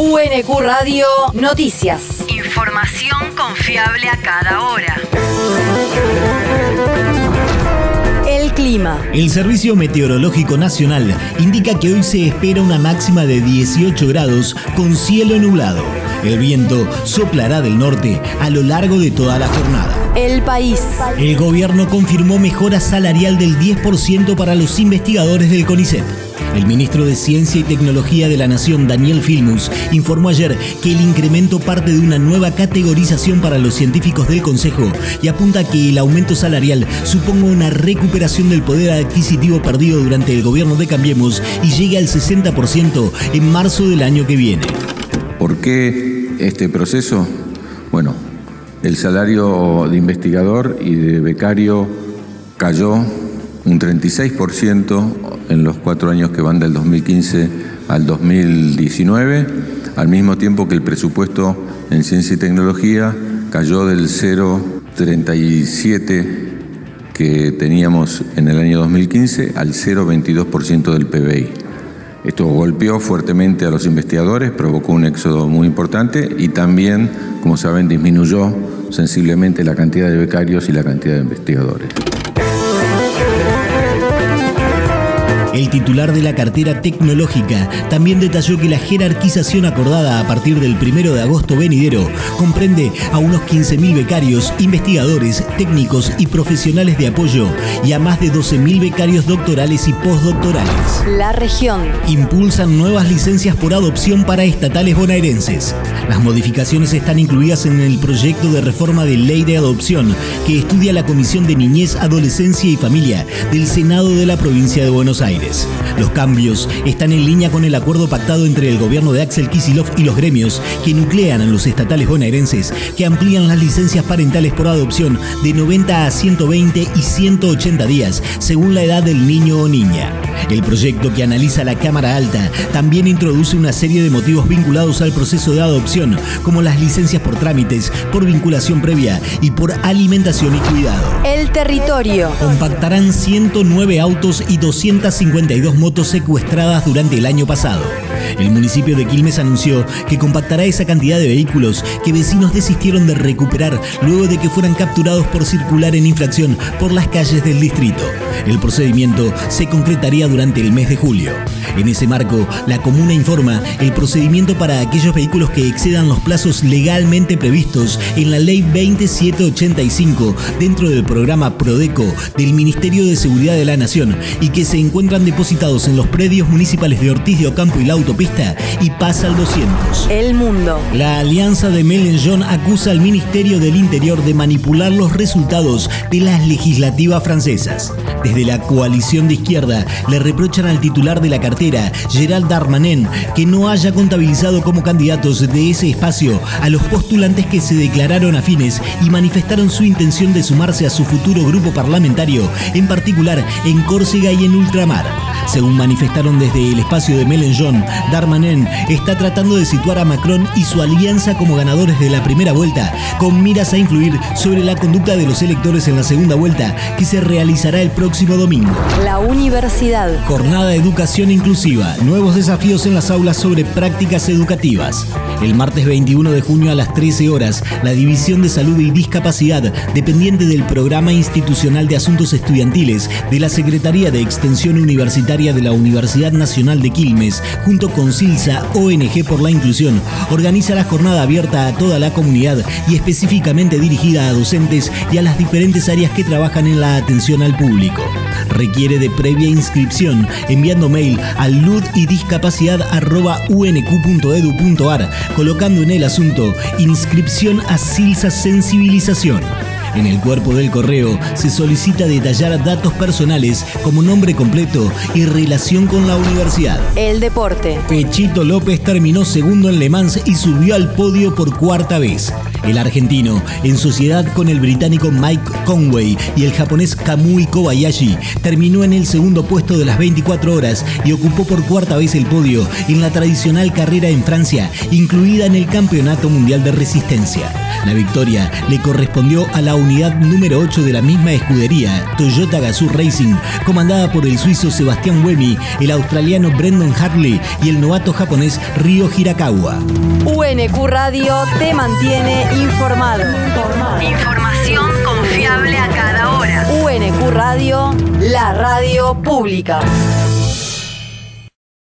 UNQ Radio Noticias. Información confiable a cada hora. El clima. El Servicio Meteorológico Nacional indica que hoy se espera una máxima de 18 grados con cielo nublado. El viento soplará del norte a lo largo de toda la jornada. El país. El gobierno confirmó mejora salarial del 10% para los investigadores del CONICET. El ministro de Ciencia y Tecnología de la Nación, Daniel Filmus, informó ayer que el incremento parte de una nueva categorización para los científicos del Consejo y apunta que el aumento salarial suponga una recuperación del poder adquisitivo perdido durante el gobierno de Cambiemos y llegue al 60% en marzo del año que viene. ¿Por qué este proceso? Bueno, el salario de investigador y de becario cayó un 36% en los cuatro años que van del 2015 al 2019, al mismo tiempo que el presupuesto en ciencia y tecnología cayó del 0,37 que teníamos en el año 2015 al 0,22% del PBI. Esto golpeó fuertemente a los investigadores, provocó un éxodo muy importante y también, como saben, disminuyó sensiblemente la cantidad de becarios y la cantidad de investigadores. El titular de la cartera tecnológica también detalló que la jerarquización acordada a partir del 1 de agosto venidero comprende a unos 15.000 becarios, investigadores, técnicos y profesionales de apoyo y a más de 12.000 becarios doctorales y postdoctorales. La región. Impulsan nuevas licencias por adopción para estatales bonaerenses. Las modificaciones están incluidas en el proyecto de reforma de ley de adopción que estudia la Comisión de Niñez, Adolescencia y Familia del Senado de la provincia de Buenos Aires. Los cambios están en línea con el acuerdo pactado entre el gobierno de Axel Kisilov y los gremios que nuclean a los estatales bonaerenses que amplían las licencias parentales por adopción de 90 a 120 y 180 días según la edad del niño o niña. El proyecto que analiza la Cámara Alta también introduce una serie de motivos vinculados al proceso de adopción, como las licencias por trámites, por vinculación previa y por alimentación y cuidado. El territorio. Compactarán 109 autos y 252 motos secuestradas durante el año pasado. El municipio de Quilmes anunció que compactará esa cantidad de vehículos que vecinos desistieron de recuperar luego de que fueran capturados por circular en infracción por las calles del distrito. El procedimiento se concretaría durante el mes de julio. En ese marco, la comuna informa el procedimiento para aquellos vehículos que excedan los plazos legalmente previstos en la Ley 2785 dentro del programa Prodeco del Ministerio de Seguridad de la Nación y que se encuentran depositados en los predios municipales de Ortiz de Ocampo y la autopista y pasa al 200. El mundo. La alianza de Mélenchon acusa al Ministerio del Interior de manipular los resultados de las legislativas francesas. Desde la coalición de izquierda le reprochan al titular de la cartera, Gerald Darmanin, que no haya contabilizado como candidatos de ese espacio a los postulantes que se declararon afines y manifestaron su intención de sumarse a su futuro grupo parlamentario, en particular en Córcega y en Ultramar. Según manifestaron desde el espacio de Mélenchon, Darmanin está tratando de situar a Macron y su alianza como ganadores de la primera vuelta, con miras a influir sobre la conducta de los electores en la segunda vuelta, que se realizará el próximo domingo. La universidad. Jornada de Educación Inclusiva. Nuevos desafíos en las aulas sobre prácticas educativas. El martes 21 de junio a las 13 horas, la División de Salud y Discapacidad, dependiente del Programa Institucional de Asuntos Estudiantiles de la Secretaría de Extensión Universitaria de la Universidad Nacional de Quilmes, junto con Silsa, ONG por la Inclusión, organiza la jornada abierta a toda la comunidad y específicamente dirigida a docentes y a las diferentes áreas que trabajan en la atención al público. Requiere de previa inscripción enviando mail al ludidiscapacidad.unq.edu.ar colocando en el asunto inscripción a Silsa Sensibilización. En el cuerpo del correo se solicita detallar datos personales como nombre completo y relación con la universidad. El deporte. Pechito López terminó segundo en Le Mans y subió al podio por cuarta vez. El argentino, en sociedad con el británico Mike Conway y el japonés Kamui Kobayashi, terminó en el segundo puesto de las 24 horas y ocupó por cuarta vez el podio en la tradicional carrera en Francia, incluida en el Campeonato Mundial de Resistencia. La victoria le correspondió a la unidad número 8 de la misma escudería, Toyota Gazoo Racing, comandada por el suizo Sebastián Buemi, el australiano Brendan Hartley y el novato japonés Ryo Hirakawa. UNQ Radio te mantiene informado. Información confiable a cada hora. UNQ Radio, la radio pública.